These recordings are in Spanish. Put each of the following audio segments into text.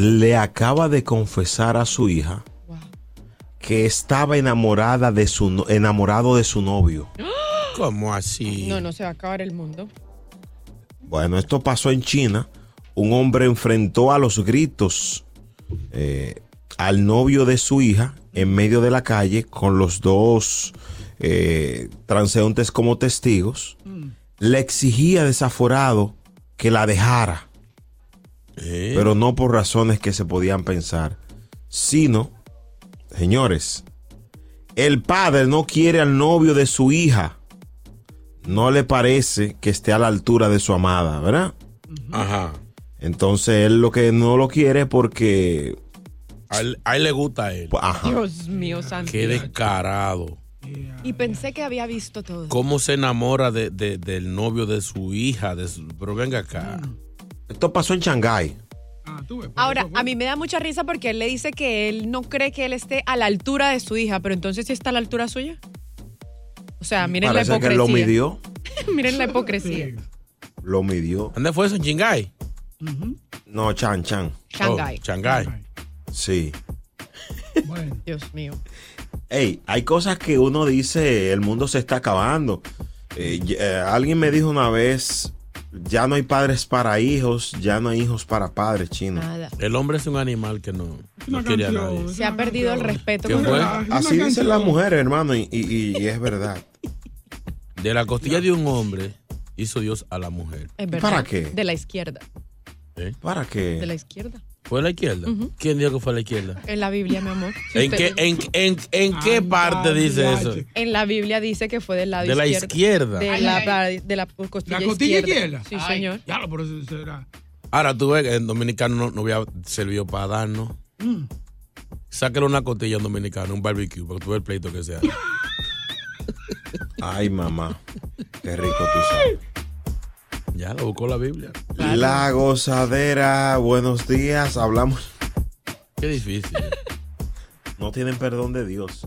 le acaba de confesar a su hija que estaba enamorada de su no- enamorado de su novio. ¿Cómo así? No, no se va a acabar el mundo. Bueno, esto pasó en China. Un hombre enfrentó a los gritos eh, al novio de su hija en medio de la calle con los dos eh, transeúntes como testigos. Le exigía desaforado que la dejara, Pero no por razones que se podían pensar, sino, señores, el padre no quiere al novio de su hija. No le parece que esté a la altura de su amada, ¿verdad? Ajá. Entonces él lo que no lo quiere porque... A él, a él le gusta a él. Ajá. Dios mío, santo. Qué descarado. Y pensé que había visto todo. ¿Cómo se enamora de, de- del novio de su hija? De su- pero venga acá. Esto pasó en Shanghái. Ahora, a mí me da mucha risa porque él le dice que él no cree que él esté a la altura de su hija, pero entonces sí está a la altura suya. O sea, miren Parece la que hipocresía. lo midió. miren la hipocresía. Lo midió. ¿Dónde fue eso? ¿En Shanghái? No, Chan Chan. Shanghái. Oh, Shanghái. Sí. Dios mío. Ey, hay cosas que uno dice, el mundo se está acabando. Eh, eh, alguien me dijo una vez, ya no hay padres para hijos, ya no hay hijos para padres, chino. Nada. El hombre es un animal que no, no quiere a nadie. Se ha perdido el respeto. ¿Qué fue? Así dicen las mujeres, hermano, y, y- y es verdad. De la costilla de un hombre hizo Dios a la mujer. Es verdad. ¿Para qué? De la izquierda. ¿Eh? ¿Para De la qué? izquierda. ¿Fue a la izquierda? ¿Quién dijo que fue a la izquierda? En la Biblia, mi amor. Si ¿En usted- qué, en, en- en qué parte dice eso? En la Biblia dice que fue del lado De la izquierdo. izquierda. De Ay, la, ay. de la costilla, ¿La costilla izquierda. izquierda? Sí, Ay, señor. Ya, por eso será. Ahora tú ves que en dominicano no, no había servido para darnos. Mm. Sáquele una costilla en dominicano, un barbecue, porque tú ves el pleito que se hace. Ay, mamá. Qué rico tú sabes. Ya lo buscó la Biblia. La gozadera, buenos días. Hablamos. Qué difícil. No tienen perdón de Dios.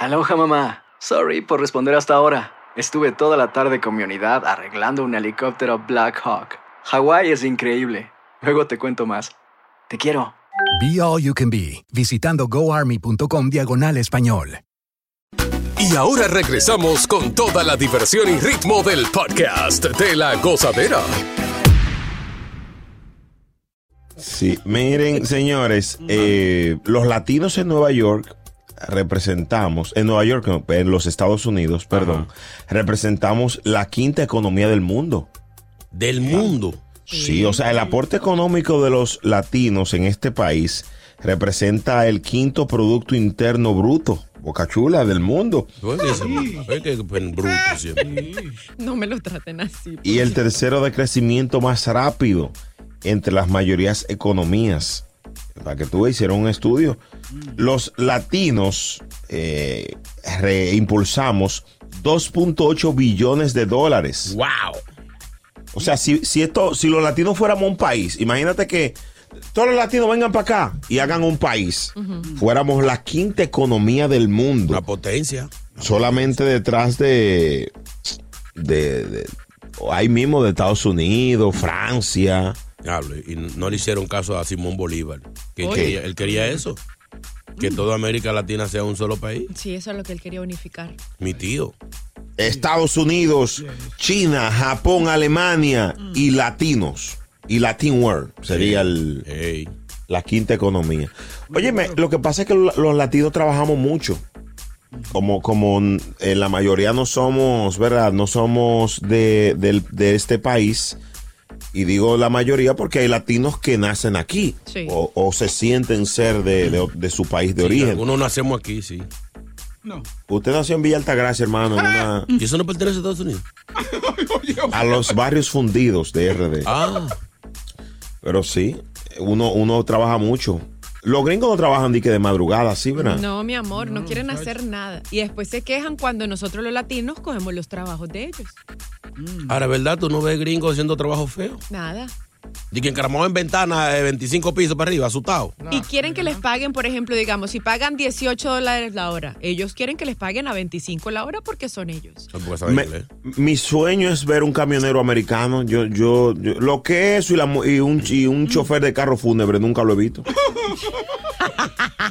Aloha mamá. Sorry por responder hasta ahora. Estuve toda la tarde con mi unidad arreglando un helicóptero Black Hawk. Hawái es increíble. Luego te cuento más. Te quiero. Be All You Can Be, visitando goarmy.com diagonal español. Y ahora regresamos con toda la diversión y ritmo del podcast de la gozadera. Sí, miren, señores, eh, los latinos en Nueva York representamos, en Nueva York, en los Estados Unidos, perdón, representamos la quinta economía del mundo. Del mundo. Sí, o sea, el aporte económico de los latinos en este país representa el quinto Producto Interno Bruto, boca chula, del mundo. No me lo traten así. Y el tercero de crecimiento más rápido entre las mayorías economías. Para que tú hicieron un estudio. Los latinos eh, reimpulsamos 2.8 billones de dólares. ¡Wow! O sea, si, si, esto, si los latinos fuéramos un país, imagínate que todos los latinos vengan para acá y hagan un país. Fuéramos la quinta economía del mundo. Una potencia. Solamente detrás de, de, de- ahí mismo de Estados Unidos, Francia. Y no le hicieron caso a Simón Bolívar. Que él Oye. quería, él quería eso. Que toda América Latina sea un solo país. Sí, eso es lo que él quería unificar. Mi tío. Estados Unidos, China, Japón, Alemania y latinos. Y Latin World sería el, la quinta economía. Óyeme, lo que pasa es que lo- los latinos trabajamos mucho. Como, como eh, la mayoría no somos, ¿verdad? No somos de, del- de este país. Y digo la mayoría porque hay latinos que nacen aquí. Sí. O, o se sienten ser de, de- de su país de Sí, origen. Algunos nacemos aquí, sí. Usted nació en Villa Altagracia, hermano, en una- ¿Y eso no pertenece a Estados Unidos? a los barrios fundidos de RD. Ah. Pero sí, uno, uno trabaja mucho. Los gringos no trabajan de madrugada, ¿sí, verdad? No, mi amor, no, quieren hacer nada. Y después se quejan cuando nosotros los latinos cogemos los trabajos de ellos. Ahora, ¿verdad? ¿Tú no ves gringos haciendo trabajo feo? Nada. Y que encaramado en ventana de 25 pisos para arriba, asustado. Y quieren que les paguen, por ejemplo, digamos, si pagan 18 dólares la hora, ellos quieren que les paguen a 25 la hora porque son ellos. Me- mi sueño es ver un camionero americano. Yo, yo, yo- lo que es eso y, la y un, y un chofer de carro fúnebre, nunca lo he visto.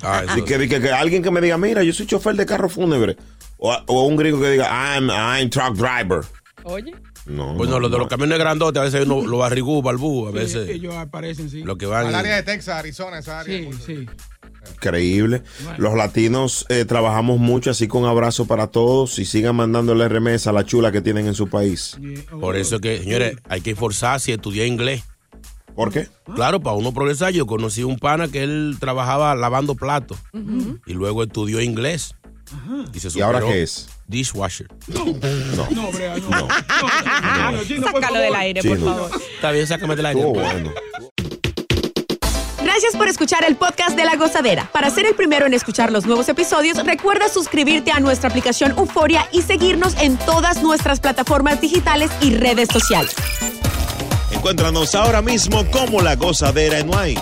Ah, que alguien que me diga, mira, yo soy chofer de carro fúnebre. O, o un gringo que diga, I'm, I'm truck driver. Oye. No. Pues no, los de los camiones grandotes, a veces uno lo barrigú, balbú, a veces. Ellos aparecen, sí. Lo que van. Al área de Texas, Arizona, esa área. Sí, sí. Increíble. Los latinos eh, trabajamos mucho, así con abrazo para todos y sigan mandándole remesa a la chula que tienen en su país. Por eso es que, señores, hay que esforzarse y estudiar inglés. ¿Por qué? Claro, para uno progresar. Yo conocí un pana que él trabajaba lavando platos y luego estudió inglés. Y, se ¿Y ahora qué es? Dishwasher. No. No, Brea, no. No, no, por Sácalo del aire, por favor. Está bien, sácame del aire. Bueno. Gracias por escuchar el podcast de La Gozadera. Para ser el primero en escuchar los nuevos episodios, recuerda suscribirte a nuestra aplicación Euforia y seguirnos en todas nuestras plataformas digitales y redes sociales. Encuéntranos ahora mismo como La Gozadera en Wine.